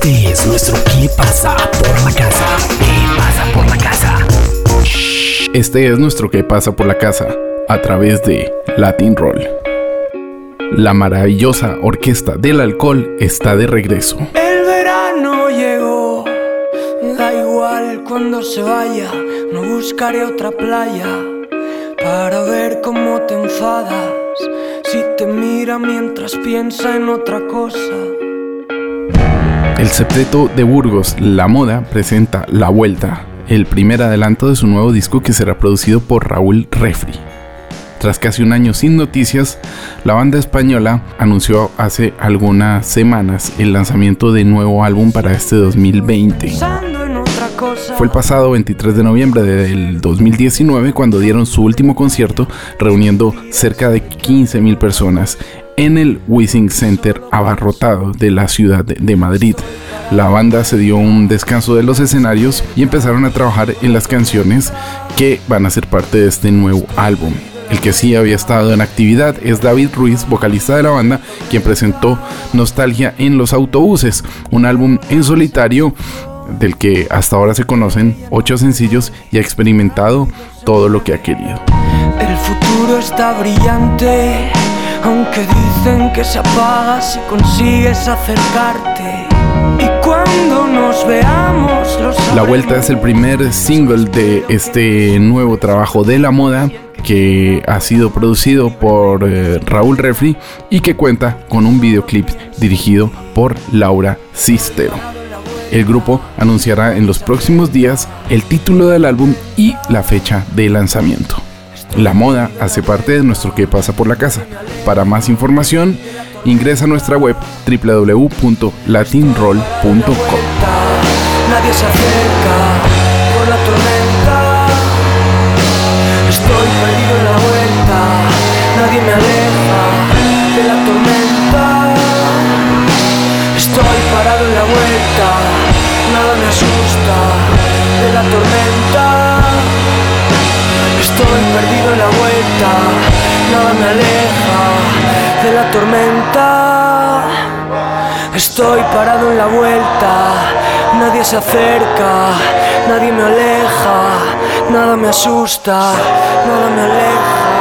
Este es nuestro ¿Qué pasa por la casa? ¿Qué pasa por la casa? Este es nuestro ¿Qué pasa por la casa? a través de Latin Roll. La maravillosa orquesta del alcohol está de regreso. El verano llegó, da igual cuando se vaya, no buscaré otra playa para ver cómo te enfadas si te mira mientras piensa en otra cosa. El septeto de Burgos, La Moda, presenta La Vuelta, el primer adelanto de su nuevo disco que será producido por Raúl Refri. Tras casi un año sin noticias, la banda española anunció hace algunas semanas el lanzamiento de nuevo álbum para este 2020. Fue el pasado 23 de noviembre del 2019 cuando dieron su último concierto reuniendo cerca de 15.000 personas en el Wissing Center abarrotado de la ciudad de Madrid. La banda se dio un descanso de los escenarios y empezaron a trabajar en las canciones que van a ser parte de este nuevo álbum. El que sí había estado en actividad es David Ruiz, vocalista de la banda, quien presentó Nostalgia en los autobuses, un álbum en solitario del que hasta ahora se conocen ocho sencillos y ha experimentado todo lo que ha querido. El futuro está brillante, aunque dicen que se apaga si consigues acercarte. Y cuando nos veamos, La Vuelta es el primer single de este nuevo trabajo de la moda que ha sido producido por eh, Raúl Refri y que cuenta con un videoclip dirigido por Laura Cistero. El grupo anunciará en los próximos días el título del álbum y la fecha de lanzamiento. La moda hace parte de nuestro que pasa por la casa. Para más información, ingresa a nuestra web www.latinroll.com. Nadie se acerca por la Estoy perdido en la vuelta, nadie me aleja de la tormenta. Estoy parado en la vuelta, nada me asusta de la tormenta. Estoy perdido en vuelta, nada me aleja de la tormenta. Estoy parado en la vuelta, nadie se acerca, nadie me aleja Nada me asusta, nada me aleja tormenta.